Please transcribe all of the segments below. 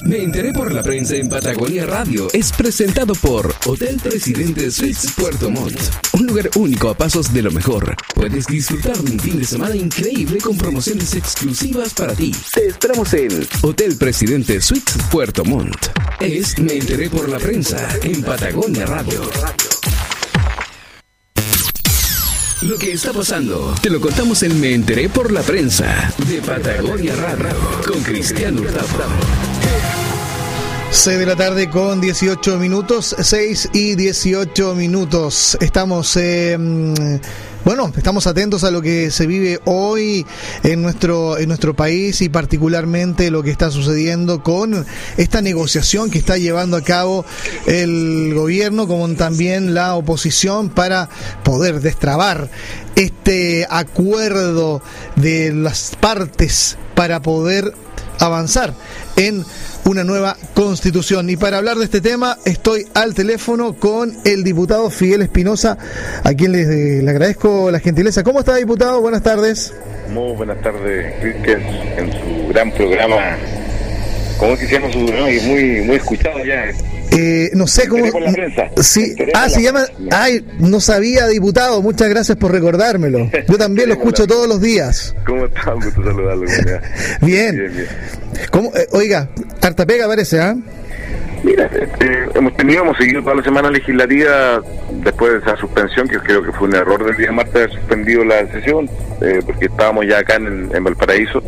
Me enteré por la prensa en Patagonia Radio. Es presentado por Hotel Presidente Suites Puerto Montt. Un lugar único a pasos de lo mejor. Puedes disfrutar de un fin de semana increíble con promociones exclusivas para ti. Te esperamos en Hotel Presidente Suites Puerto Montt. Es Me enteré por la prensa en Patagonia Radio. Lo que está pasando, te lo contamos en Me enteré por la prensa de Patagonia Radio con Cristian Hurtado. 6 de la tarde con 18 minutos, 6 y 18 minutos. Estamos, eh, bueno, estamos atentos a lo que se vive hoy en nuestro, en nuestro país y particularmente lo que está sucediendo con esta negociación que está llevando a cabo el gobierno como también la oposición para poder destrabar este acuerdo de las partes para poder avanzar en una nueva constitución. Y para hablar de este tema estoy al teléfono con el diputado Fidel Espinosa, a quien le, agradezco la gentileza. ¿Cómo está, diputado? Buenas tardes. Muy buenas tardes, Cristian, en su gran programa. ¿Cómo es que se llama su programa? Muy, muy escuchado ya. Eh, no sé cómo. Sí. Ah, se llama. Ay, no sabía, diputado. Muchas gracias por recordármelo. Yo también lo escucho todos los días. ¿Cómo está? Un gusto saludarlo. bien. bien, bien. ¿Cómo? Eh, oiga, harta pega parece, ¿ah? Mira, este, hemos tenido, hemos seguido toda la semana legislativa después de esa suspensión, que creo que fue un error del día martes haber suspendido la sesión, eh, porque estábamos ya acá en, en Valparaíso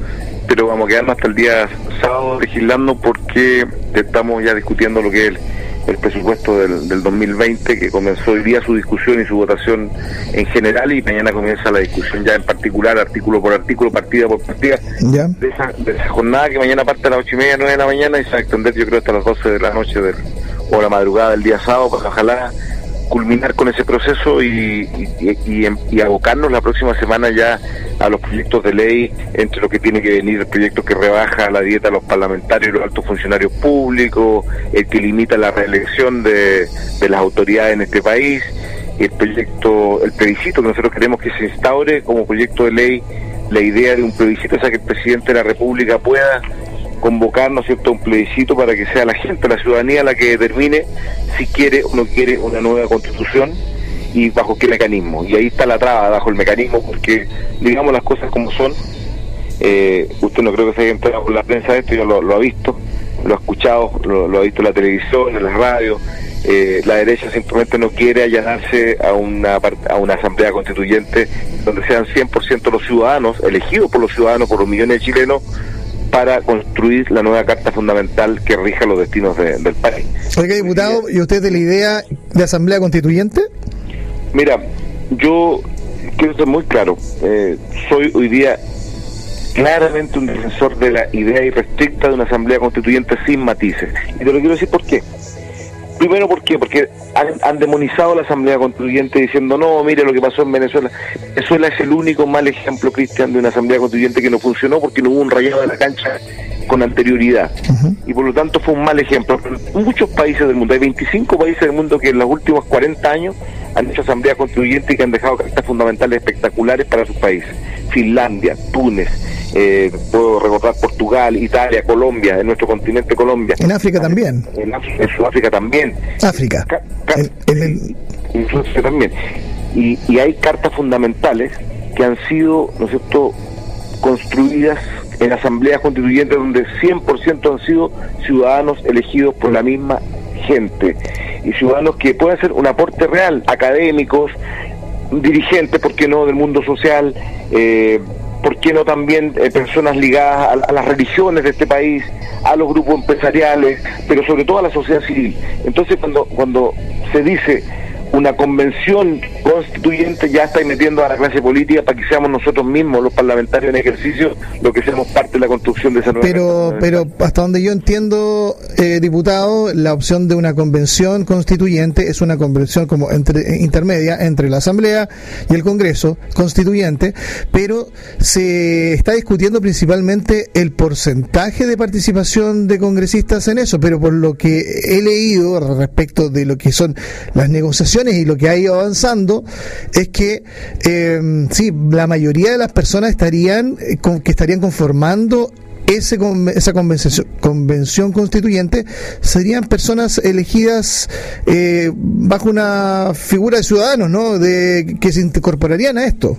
pero vamos a quedarnos hasta el día sábado legislando porque estamos ya discutiendo lo que es el, presupuesto del, del, 2020 que comenzó hoy día su discusión y su votación en general y mañana comienza la discusión ya en particular, artículo por artículo, partida por partida, de esa, de, esa, jornada que mañana parte a las ocho y media, nueve de la mañana y se va a extender yo creo hasta las 12 de la noche del, o la madrugada del día sábado para ojalá culminar con ese proceso y, y, abocarnos la próxima semana ya a los proyectos de ley, entre lo que tiene que venir el proyecto que rebaja la dieta a los parlamentarios y los altos funcionarios públicos, el que limita la reelección de, de las autoridades en este país, el proyecto, el plebiscito que nosotros queremos que se instaure como proyecto de ley, la idea de un plebiscito, o sea que el presidente de la República pueda convocar, ¿no cierto?, un plebiscito para que sea la gente, la ciudadanía la que determine si quiere o no quiere una nueva constitución y bajo qué mecanismo. Y ahí está la traba, bajo el mecanismo, porque digamos las cosas como son. Eh, usted no creo que se haya entrado con la prensa de esto, ya lo, ha visto, lo ha escuchado, lo, ha visto en la televisión, en la radio. Eh, la derecha simplemente no quiere allanarse a una, a una asamblea constituyente donde sean 100% los ciudadanos, elegidos por los ciudadanos, por los millones de chilenos, para construir la nueva carta fundamental que rija los destinos del país. Oiga, diputado, ¿y usted de la idea de asamblea constituyente? Mira, yo quiero ser muy claro, eh, soy hoy día claramente un defensor de la idea irrestricta de una asamblea constituyente sin matices. Y te lo quiero decir por qué. Primero, ¿por qué? Porque han, demonizado la Asamblea Constituyente diciendo, no, mire lo que pasó en Venezuela. Venezuela es el único mal ejemplo, Cristian, de una Asamblea Constituyente que no funcionó porque no hubo un rayado de la cancha con anterioridad. Y por lo tanto fue un mal ejemplo. Muchos países del mundo, hay 25 países del mundo que en los últimos 40 años han hecho Asamblea Constituyente y que han dejado cartas fundamentales espectaculares para sus países. Finlandia, Túnez, eh, puedo recordar Portugal, Italia, Colombia, en nuestro continente Colombia. En África también. En, Sudáfrica también. África. en, Sudáfrica también. Y, y hay cartas fundamentales que han sido, ¿no es cierto?, construidas en asambleas constituyentes donde 100% han sido ciudadanos elegidos por la misma gente y ciudadanos que pueden hacer un aporte real, académicos, dirigentes, ¿por qué no?, del mundo social, eh, ¿por qué no también eh, personas ligadas a, las religiones de este país, a los grupos empresariales, pero sobre todo a la sociedad civil? Entonces, cuando, cuando se dice una convención constituyente ya está metiendo a la clase política para que seamos nosotros mismos, los parlamentarios en ejercicio, lo que seamos parte de la construcción de esa nueva Pero, pero hasta donde yo entiendo, eh, diputado, la opción de una convención constituyente es una convención como entre, intermedia entre la Asamblea y el Congreso constituyente, pero se está discutiendo principalmente el porcentaje de participación de congresistas en eso, pero por lo que he leído respecto de lo que son las negociaciones, y lo que ha ido avanzando es que eh, sí, la mayoría de las personas estarían, eh, que estarían conformando ese, esa convención, convención constituyente serían personas elegidas eh, bajo una figura de ciudadanos, ¿no? De que se incorporarían a esto.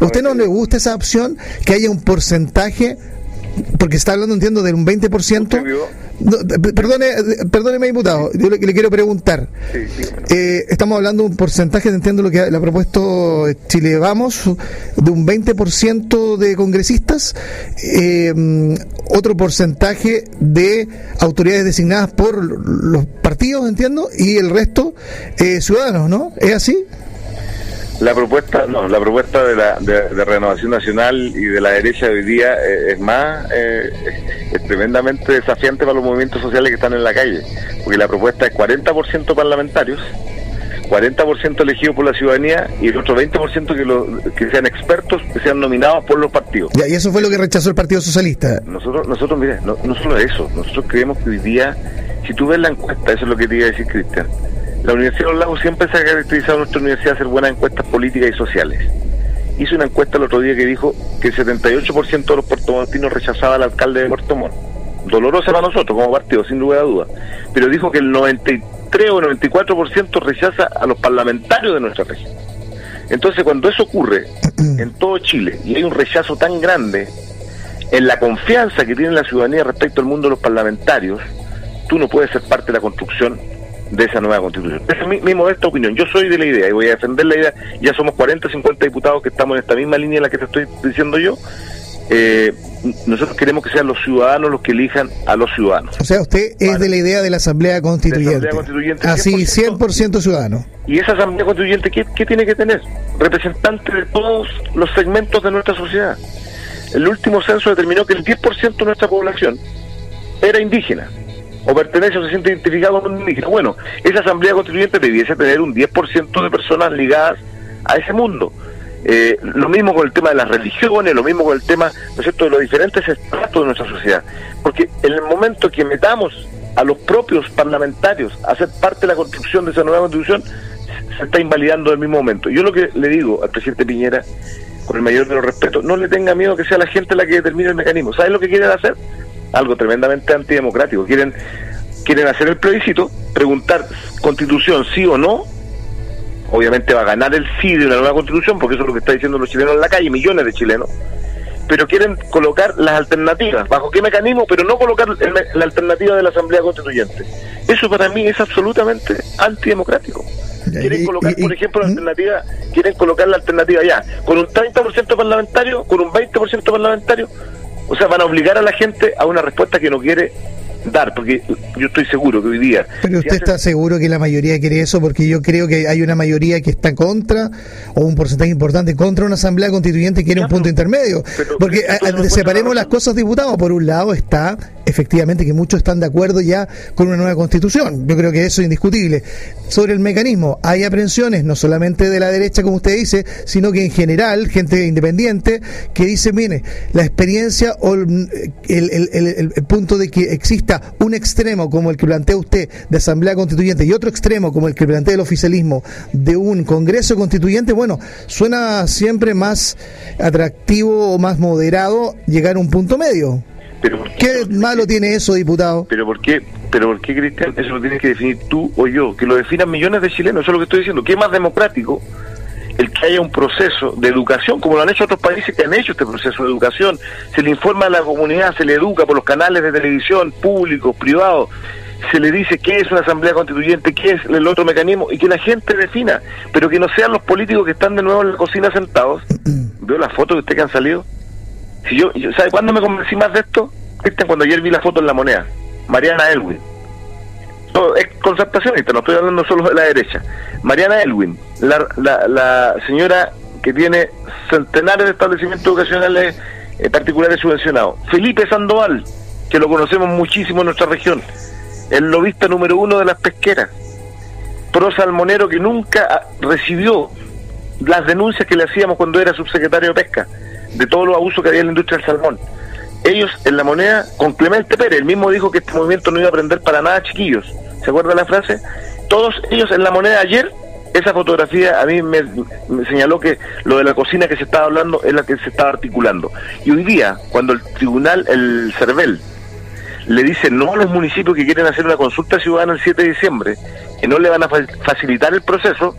¿A usted no le gusta esa opción que haya un porcentaje porque está hablando, entiendo, de un 20%. No, perdone, perdóneme, diputado, yo le, quiero preguntar. eh, estamos hablando de un porcentaje, entiendo lo que le ha propuesto Chile Vamos, de un 20% de congresistas, eh, otro porcentaje de autoridades designadas por los partidos, entiendo, y el resto eh, ciudadanos, ¿no? ¿Es así? La propuesta, no, la propuesta de, la, de, Renovación Nacional y de la derecha de hoy día eh, es más, eh, es tremendamente desafiante para los movimientos sociales que están en la calle, porque la propuesta es 40% parlamentarios, 40% elegidos por la ciudadanía y el otro 20% que, lo, que sean expertos, que sean nominados por los partidos. y eso fue lo que rechazó el Partido Socialista. Nosotros, nosotros mire, no, no solo eso, nosotros creemos que hoy día, si tú ves la encuesta, eso es lo que te iba a decir Cristian, la Universidad de los Lagos siempre se ha caracterizado nuestra universidad a hacer buenas encuestas políticas y sociales. Hizo una encuesta el otro día que dijo que el 78% de los puertomontinos rechazaba al alcalde de Puerto Montt. Dolorosa para nosotros como partido, sin duda de duda. Pero dijo que el 93 o 94% rechaza a los parlamentarios de nuestra región. Entonces, cuando eso ocurre en todo Chile y hay un rechazo tan grande en la confianza que tiene la ciudadanía respecto al mundo de los parlamentarios, tú no puedes ser parte de la construcción de esa nueva constitución. Esa es mi, modesta opinión. Yo soy de la idea y voy a defender la idea. Ya somos 40, 50 diputados que estamos en esta misma línea en la que te estoy diciendo yo. Eh, nosotros queremos que sean los ciudadanos los que elijan a los ciudadanos. O sea, usted es de la idea de la Asamblea Constituyente. Así, 100%, ciudadano. ¿Y esa Asamblea Constituyente ¿qué, qué tiene que tener? Representantes de todos los segmentos de nuestra sociedad. El último censo determinó que el 10% de nuestra población era indígena o pertenece o se siente identificado un indígena. Bueno, esa asamblea constituyente debiese tener un 10% de personas ligadas a ese mundo. Eh, lo mismo con el tema de las religiones, lo mismo con el tema ¿no es cierto? de los diferentes estratos de nuestra sociedad. Porque en el momento que metamos a los propios parlamentarios a ser parte de la construcción de esa nueva constitución, se está invalidando en el mismo momento. Yo lo que le digo al presidente Piñera, con el mayor de los respetos, no le tenga miedo que sea la gente la que determine el mecanismo. ¿Saben lo que quieren hacer? Algo tremendamente antidemocrático. Quieren, quieren hacer el plebiscito, preguntar constitución sí o no. Obviamente va a ganar el sí de una nueva constitución, porque eso es lo que están diciendo los chilenos en la calle, millones de chilenos. Pero quieren colocar las alternativas. ¿Bajo qué mecanismo? Pero no colocar la alternativa de la Asamblea Constituyente. Eso para mí es absolutamente antidemocrático. Quieren colocar, por ejemplo, la ¿Mm? alternativa, quieren colocar la alternativa ya, con un 30% parlamentario, con un 20% parlamentario, o sea, van a obligar a la gente a una respuesta que no quiere dar, porque yo estoy seguro que hoy día... Pero usted está seguro que la mayoría quiere eso, porque yo creo que hay una mayoría que está contra, o un porcentaje importante contra una asamblea constituyente que quiere un punto intermedio. porque separemos las cosas, diputados. Por un lado está, efectivamente, que muchos están de acuerdo ya con una nueva constitución. Yo creo que eso es indiscutible. Sobre el mecanismo, hay aprensiones, no solamente de la derecha, como usted dice, sino que en general, gente independiente, que dice, mire, la experiencia o el, el punto de que exista un extremo como el que plantea usted de Asamblea Constituyente y otro extremo como el que plantea el oficialismo de un Congreso Constituyente, bueno, suena siempre más atractivo o más moderado llegar a un punto medio. Pero ¿Qué malo tiene eso, diputado? Pero ¿por qué, pero por qué Cristian? Eso lo tienes que definir tú o yo, que lo definan millones de chilenos, eso es lo que estoy diciendo. ¿Qué es más democrático? el que haya un proceso de educación, como lo han hecho otros países que han hecho este proceso de educación, se le informa a la comunidad, se le educa por los canales de televisión, públicos, privados, se le dice qué es una asamblea constituyente, qué es el otro mecanismo, y que la gente defina, pero que no sean los políticos que están de nuevo en la cocina sentados. Veo las fotos de usted que han salido. Si yo, ¿Sabe cuándo me convencí más de esto? Cuando ayer vi la foto en la moneda. Mariana Elwin es concertacionista, no estoy hablando solo de la derecha. Mariana Elwin, la, señora que tiene centenares de establecimientos educacionales eh, particulares subvencionados. Felipe Sandoval, que lo conocemos muchísimo en nuestra región, el lobista número uno de las pesqueras. Pro Salmonero que nunca recibió las denuncias que le hacíamos cuando era subsecretario de Pesca, de todos los abusos que había en la industria del salmón. Ellos en la moneda, con Clemente Pérez, el mismo dijo que este movimiento no iba a aprender para nada, chiquillos ¿Se acuerda la frase? Todos ellos en la moneda ayer esa fotografía a mí me, señaló que lo de la cocina que se estaba hablando es la que se estaba articulando. Y hoy día, cuando el tribunal, el CERVEL, le dice no a los municipios que quieren hacer una consulta ciudadana el 7 de diciembre, que no le van a facilitar el proceso,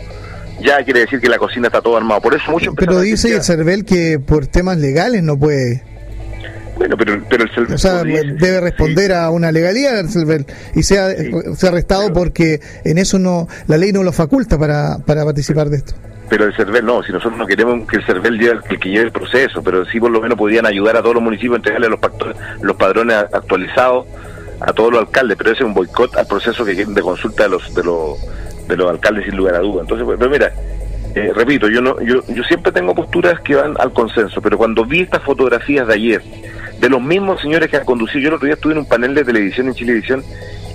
ya quiere decir que la cocina está todo armado. Por eso mucho Pero dice el CERVEL que por temas legales no puede. Bueno, pero, pero el CERVEL... O sea, debe responder a una legalidad el CERVEL y sea, sea arrestado porque en eso no la ley no lo faculta para, para participar de esto pero el CERVEL no, si nosotros no queremos que el CERVEL lleve, que, que lleve el proceso, pero sí por lo menos podrían ayudar a todos los municipios a entregarle los, los padrones actualizados a todos los alcaldes, pero ese es un boicot al proceso que de consulta de los de los, de los alcaldes sin lugar a duda. Entonces, pues, pero mira, eh, repito, yo no yo, yo siempre tengo posturas que van al consenso, pero cuando vi estas fotografías de ayer, de los mismos señores que han conducido, yo el otro día estuve en un panel de televisión en Chilevisión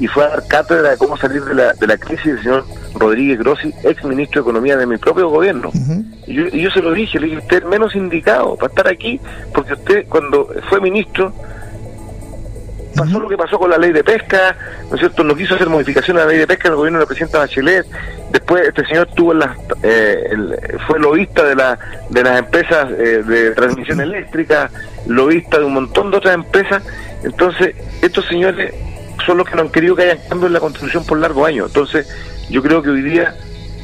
y fue a dar cátedra de cómo salir de la, de la crisis del señor Rodríguez Grossi, ex ministro de Economía de mi propio gobierno. y, yo, y, yo, se lo dije, le dije, usted es menos indicado para estar aquí, porque usted cuando fue ministro pasó lo que pasó con la ley de pesca, ¿no es cierto? No quiso hacer modificaciones a la ley de pesca en el gobierno de la presidenta Bachelet. Después este señor tuvo las, eh, fue lobista de, la, de las empresas eh, de transmisión eléctrica, lobista de un montón de otras empresas. Entonces, estos señores son los que no han querido que haya cambio en la constitución por largo años. Entonces, yo creo que hoy día,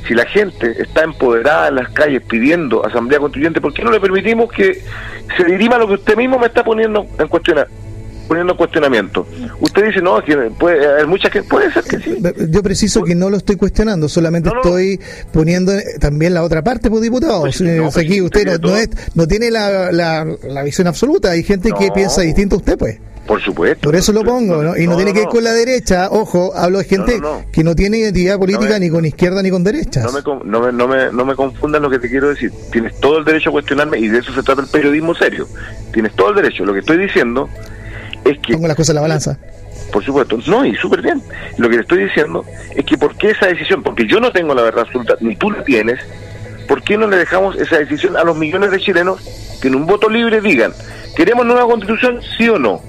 si la gente está empoderada en las calles pidiendo asamblea constituyente, ¿por qué no le permitimos que se dirima lo que usted mismo me está poniendo en cuestionar? Poniendo cuestionamiento. Usted dice, no, que puede haber muchas que puede ser que sí. Yo preciso que no lo estoy cuestionando, solamente estoy poniendo también la otra parte, por pues, diputado. Pues, pues, aquí usted no, es, no tiene la, la, visión absoluta, hay gente que piensa distinto a usted, pues. Por supuesto. Por eso lo pongo, ¿no? Y no, tiene que ir con la derecha, ojo, hablo de gente que no tiene identidad política ni con izquierda ni con derecha. No me, no, me, no, me, no me confundan lo que te quiero decir. Tienes todo el derecho a cuestionarme y de eso se trata el periodismo serio. Tienes todo el derecho. Lo que estoy diciendo es que... Pongo las cosas en la balanza. Por supuesto, no, y súper bien. Lo que le estoy diciendo es que ¿por qué esa decisión? Porque yo no tengo la verdad absoluta, ni tú la tienes, ¿por qué no le dejamos esa decisión a los millones de chilenos que en un voto libre digan, ¿queremos nueva constitución, sí o no?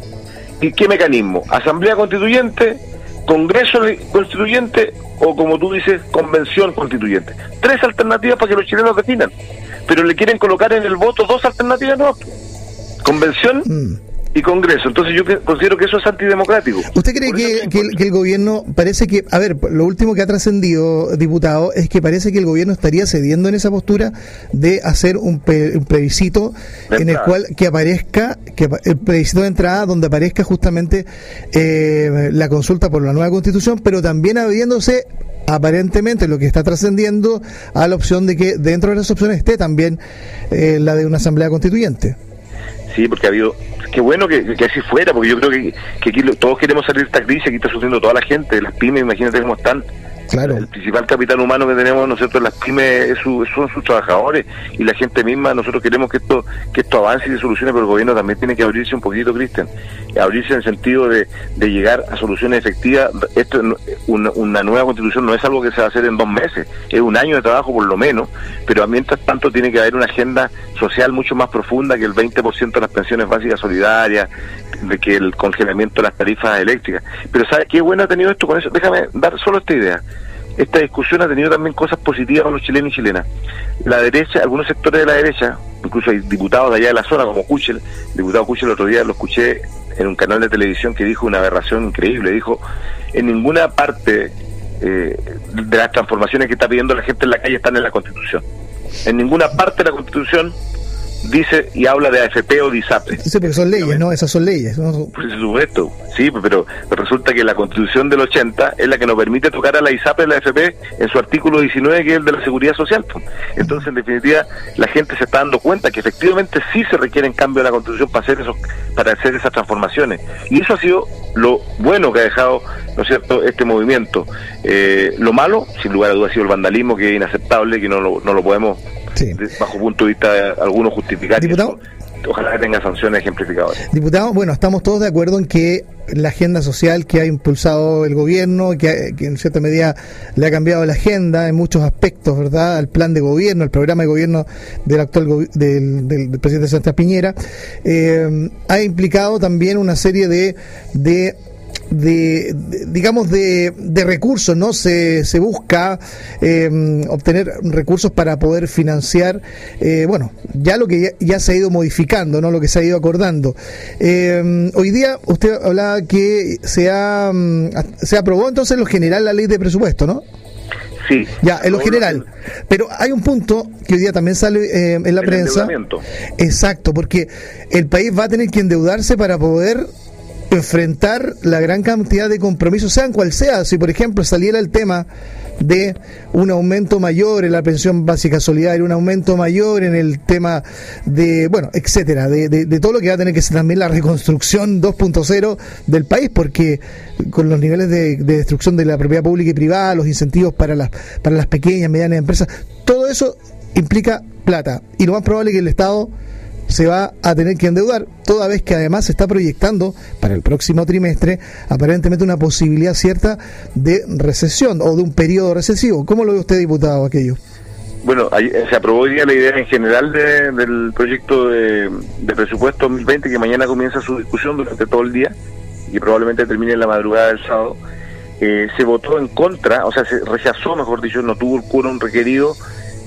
¿Y qué mecanismo? ¿Asamblea constituyente? ¿Congreso constituyente? O como tú dices, convención constituyente. Tres alternativas para que los chilenos definan. Pero le quieren colocar en el voto dos alternativas, no. Convención mm y Congreso. Entonces yo considero que eso es antidemocrático. ¿Usted cree que, el, gobierno parece que, a ver, lo último que ha trascendido, diputado, es que parece que el gobierno estaría cediendo en esa postura de hacer un, plebiscito en el cual que aparezca, que el plebiscito de entrada donde aparezca justamente eh, la consulta por la nueva constitución, pero también habiéndose aparentemente lo que está trascendiendo a la opción de que dentro de las opciones esté también eh, la de una asamblea constituyente. Sí, porque ha habido qué bueno que, así fuera, porque yo creo que, que aquí todos queremos salir de esta crisis, aquí está sufriendo toda la gente, las pymes, imagínate cómo están. El principal capital humano que tenemos nosotros las pymes son sus trabajadores y la gente misma. Nosotros queremos que esto que esto avance y se solucione, pero el gobierno también tiene que abrirse un poquito, Cristian. Abrirse en el sentido de, de llegar a soluciones efectivas. Esto una, una nueva constitución no es algo que se va a hacer en dos meses, es un año de trabajo por lo menos, pero mientras tanto tiene que haber una agenda social mucho más profunda que el 20% de las pensiones básicas solidarias, de que el congelamiento de las tarifas eléctricas. Pero ¿sabes qué bueno ha tenido esto con eso? Déjame dar solo esta idea. Esta discusión ha tenido también cosas positivas con los chilenos y chilenas. La derecha, algunos sectores de la derecha, incluso hay diputados de allá de la zona como Kuchel, diputado Kuchel el otro día lo escuché en un canal de televisión que dijo una aberración increíble, dijo, en ninguna parte eh, de las transformaciones que está pidiendo la gente en la calle están en la Constitución. En ninguna parte de la Constitución dice y habla de AFP o de ISAPE. Sí, porque son leyes, ¿no? Esas son leyes. ¿no? Por supuesto, sí, pero resulta que la Constitución del 80 es la que nos permite tocar a la ISAPE y la AFP en su artículo 19, que es el de la Seguridad Social. Entonces, en definitiva, la gente se está dando cuenta que efectivamente sí se requieren cambios en la Constitución para hacer, esos, para hacer esas transformaciones. Y eso ha sido lo bueno que ha dejado, ¿no es cierto?, este movimiento. Eh, lo malo, sin lugar a dudas, ha sido el vandalismo, que es inaceptable, que no lo, no lo podemos bajo punto de vista de algunos justificar. Diputado. Ojalá que tenga sanciones ejemplificadoras. Diputado, bueno, estamos todos de acuerdo en que la agenda social que ha impulsado el gobierno, que, en cierta medida le ha cambiado la agenda en muchos aspectos, ¿verdad? Al plan de gobierno, el programa de gobierno del actual del, presidente Santa Piñera, eh, ha implicado también una serie de, de de, digamos, de, de, recursos, ¿no? Se, se busca eh, obtener recursos para poder financiar, eh, bueno, ya lo que ya, se ha ido modificando, ¿no? Lo que se ha ido acordando. Eh, hoy día usted hablaba que se, ha, mm, se aprobó entonces en lo general la ley de presupuesto, ¿no? Sí. Ya, en lo general. Pero hay un punto que hoy día también sale en la prensa. Exacto, porque el país va a tener que endeudarse para poder enfrentar la gran cantidad de compromisos, sean cual sea. Si, por ejemplo, saliera el tema de un aumento mayor en la pensión básica solidaria, un aumento mayor en el tema de, bueno, etcétera, de, de, todo lo que va a tener que ser también la reconstrucción 2.0 del país, porque con los niveles de, destrucción de la propiedad pública y privada, los incentivos para las, para las pequeñas, medianas empresas, todo eso implica plata. Y lo más probable es que el Estado se va a tener que endeudar, toda vez que además se está proyectando para el próximo trimestre aparentemente una posibilidad cierta de recesión o de un periodo recesivo. ¿Cómo lo ve usted, diputado, aquello? Bueno, se aprobó hoy día la idea en general del proyecto de, presupuesto 2020 que mañana comienza su discusión durante todo el día y probablemente termine en la madrugada del sábado. Eh, se votó en contra, o sea, se rechazó, mejor dicho, no tuvo el quórum requerido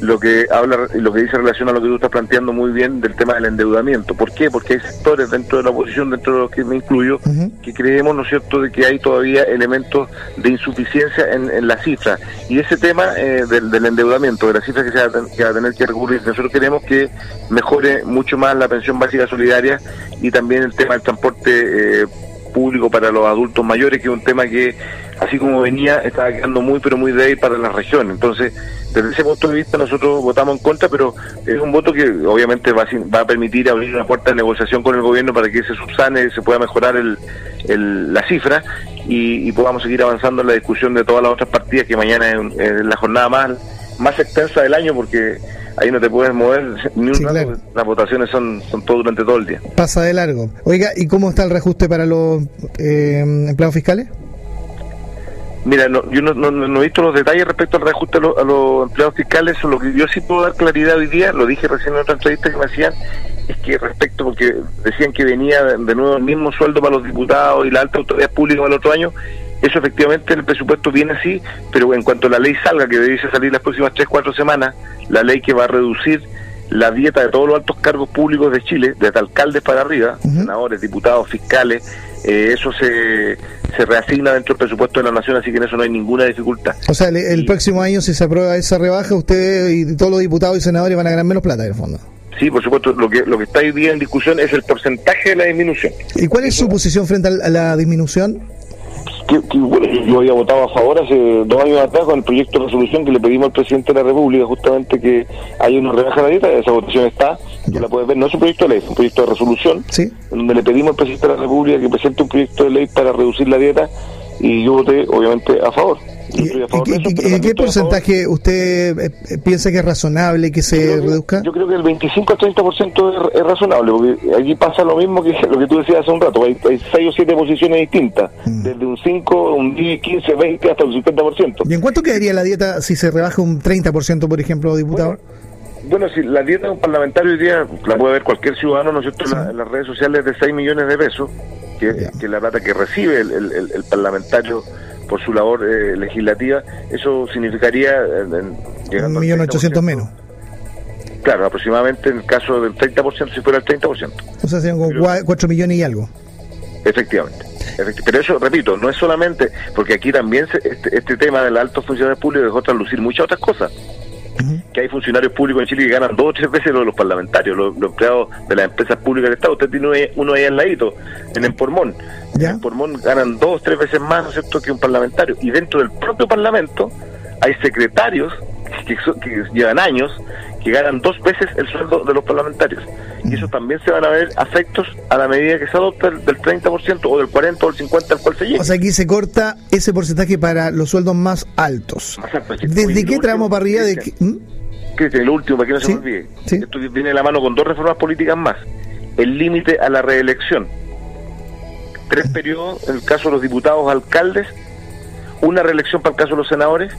lo que habla lo que dice relación a lo que tú estás planteando muy bien del tema del endeudamiento. ¿Por qué? Porque hay sectores dentro de la oposición, dentro de los que me incluyo, que creemos, ¿no es cierto?, de que hay todavía elementos de insuficiencia en, la cifra. Y ese tema eh, del, endeudamiento, de la cifra que se va, a tener que recurrir, nosotros queremos que mejore mucho más la pensión básica solidaria y también el tema del transporte eh, público para los adultos mayores, que es un tema que, así como venía, estaba quedando muy, pero muy débil para la región. Entonces, desde ese punto de vista nosotros votamos en contra, pero es un voto que obviamente va a, va a permitir abrir una puerta de negociación con el gobierno para que se subsane, se pueda mejorar el, la cifra y, podamos seguir avanzando en la discusión de todas las otras partidas que mañana es, la jornada más, más extensa del año porque ahí no te puedes mover ni un rato, las votaciones son, son todo durante todo el día. Pasa de largo. Oiga, ¿y cómo está el reajuste para los eh, empleados fiscales? Mira, yo no, he visto los detalles respecto al reajuste a, los empleados fiscales, lo que yo sí puedo dar claridad hoy día, lo dije recién en otra entrevista que me hacían, es que respecto, porque decían que venía de nuevo el mismo sueldo para los diputados y la alta autoridad pública el otro año, eso efectivamente en el presupuesto viene así, pero en cuanto la ley salga, que debe salir las próximas 3, 4 semanas, la ley que va a reducir la dieta de todos los altos cargos públicos de Chile, desde alcaldes para arriba, senadores, diputados, fiscales, eh, eso se, se reasigna dentro del presupuesto de la Nación, así que en eso no hay ninguna dificultad. O sea, el, próximo año, si se aprueba esa rebaja, usted y todos los diputados y senadores van a ganar menos plata, en el fondo. Sí, por supuesto, lo que, lo que está hoy día en discusión es el porcentaje de la disminución. ¿Y cuál es su posición frente a la disminución? yo había votado a favor hace dos años atrás con el proyecto de resolución que le pedimos al presidente de la República justamente que haya una rebaja de la dieta, esa votación está, ya la puedes ver, no es un proyecto de ley, es un proyecto de resolución, donde le pedimos al presidente de la República que presente un proyecto de ley para reducir la dieta y yo voté obviamente a favor. ¿Y, qué porcentaje usted eh, piensa que es razonable que se reduzca? yo creo que el 25 al 30% es, es razonable, porque aquí pasa lo mismo que lo que tú decías hace un rato, hay, hay 6 o 7 posiciones distintas, mm. desde un 5, un 10, 15, 20 hasta un 50%. ¿Y en cuánto quedaría la dieta si se rebaja un 30%, por ejemplo, diputado? Bueno, si la dieta de un parlamentario hoy día la puede ver cualquier ciudadano, ¿no es cierto?, en, las redes sociales de 6 millones de pesos, que, es la plata que recibe el, el parlamentario por su labor eh, legislativa, eso significaría... un millón ochocientos menos. Claro, aproximadamente en el caso del 30%, si fuera el 30%. O sea, serían como 4 millones y algo. Efectivamente. Pero eso, repito, no es solamente, porque aquí también este, este, tema de la altos funcionarios públicos dejó traslucir muchas otras cosas que hay funcionarios públicos en Chile que ganan dos o tres veces lo de los parlamentarios, los, empleados de las empresas públicas del Estado. Usted tiene uno ahí al ladito, en el Pormón. En el Pormón ganan dos o tres veces más, ¿no es cierto?, que un parlamentario. Y dentro del propio Parlamento hay secretarios que, que llevan años que ganan dos veces el sueldo de los parlamentarios. Y eso también se van a ver afectos a la medida que se adopta del 30% o del 40 o del 50 al cual se llega. O sea, aquí se corta ese porcentaje para los sueldos más altos. ¿Desde qué tramo para arriba? De que, ¿Mm? lo último, para que no se me olvide. Esto viene de la mano con dos reformas políticas más. El límite a la reelección. Tres periodos en el caso de los diputados alcaldes, una reelección para el caso de los senadores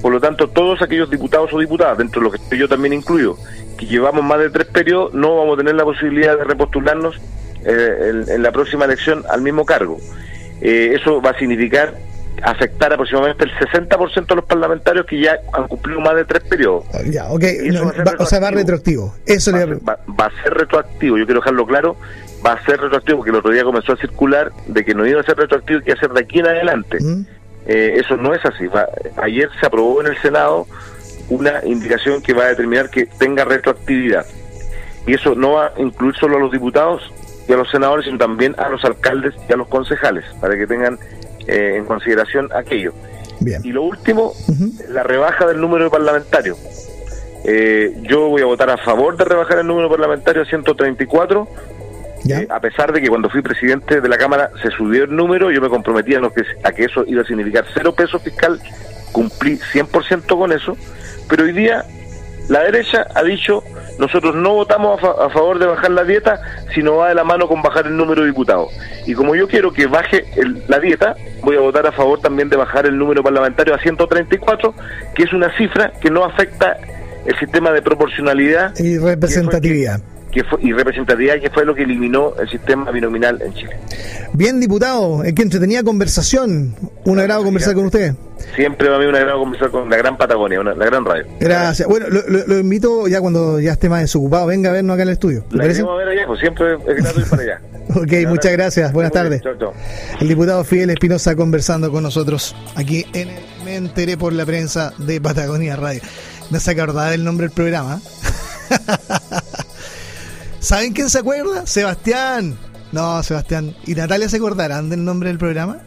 por lo tanto, todos aquellos diputados o diputadas, dentro de lo que estoy yo también incluyo, que llevamos más de tres periodos, no vamos a tener la posibilidad de repostularnos eh, en, la próxima elección al mismo cargo. eh, eso va a significar afectar aproximadamente el 60% de los parlamentarios que ya han cumplido más de tres periodos. Ah, ya, ok, o sea, va retroactivo. Eso va, va, a ser retroactivo, yo quiero dejarlo claro, va a ser retroactivo porque el otro día comenzó a circular de que no iba a ser retroactivo y que iba a ser de aquí en adelante. ¿Mm? Eh, eso no es así. ayer se aprobó en el Senado una indicación que va a determinar que tenga retroactividad. Y eso no va a incluir solo a los diputados y a los senadores, sino también a los alcaldes y a los concejales, para que tengan eh, en consideración aquello. Y lo último, la rebaja del número de parlamentarios. Eh, yo voy a votar a favor de rebajar el número parlamentario a 134 eh, a pesar de que cuando fui presidente de la Cámara se subió el número, yo me comprometía a, que, a que eso iba a significar cero peso fiscal, cumplí 100% con eso, pero hoy día la derecha ha dicho, nosotros no votamos a, favor de bajar la dieta, sino va de la mano con bajar el número de diputados. Y como yo quiero que baje la dieta, voy a votar a favor también de bajar el número parlamentario a 134, que es una cifra que no afecta el sistema de proporcionalidad y representatividad que fue, y representatividad, que fue lo que eliminó el sistema binominal en Chile. Bien, diputado, es que entretenía conversación. Un agrado conversar con usted. Siempre va a mí un agrado conversar con la gran Patagonia, la gran radio. Gracias. Bueno, lo, invito ya cuando ya esté más desocupado, venga a vernos acá en el estudio. La a ver allá, pues siempre es grato ir para allá. ok, muchas gracias. Buenas tardes. El diputado Fidel Espinosa conversando con nosotros aquí en Me enteré por la prensa de Patagonia Radio. No se acordaba del nombre del programa. ¿Saben quién se acuerda? Sebastián. No, Sebastián. ¿Y Natalia se acordarán del nombre del programa?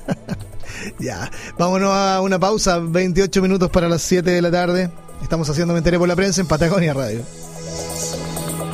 ya, vámonos a una pausa, 28 minutos para las 7 de la tarde. Estamos haciendo Me por la Prensa en Patagonia Radio.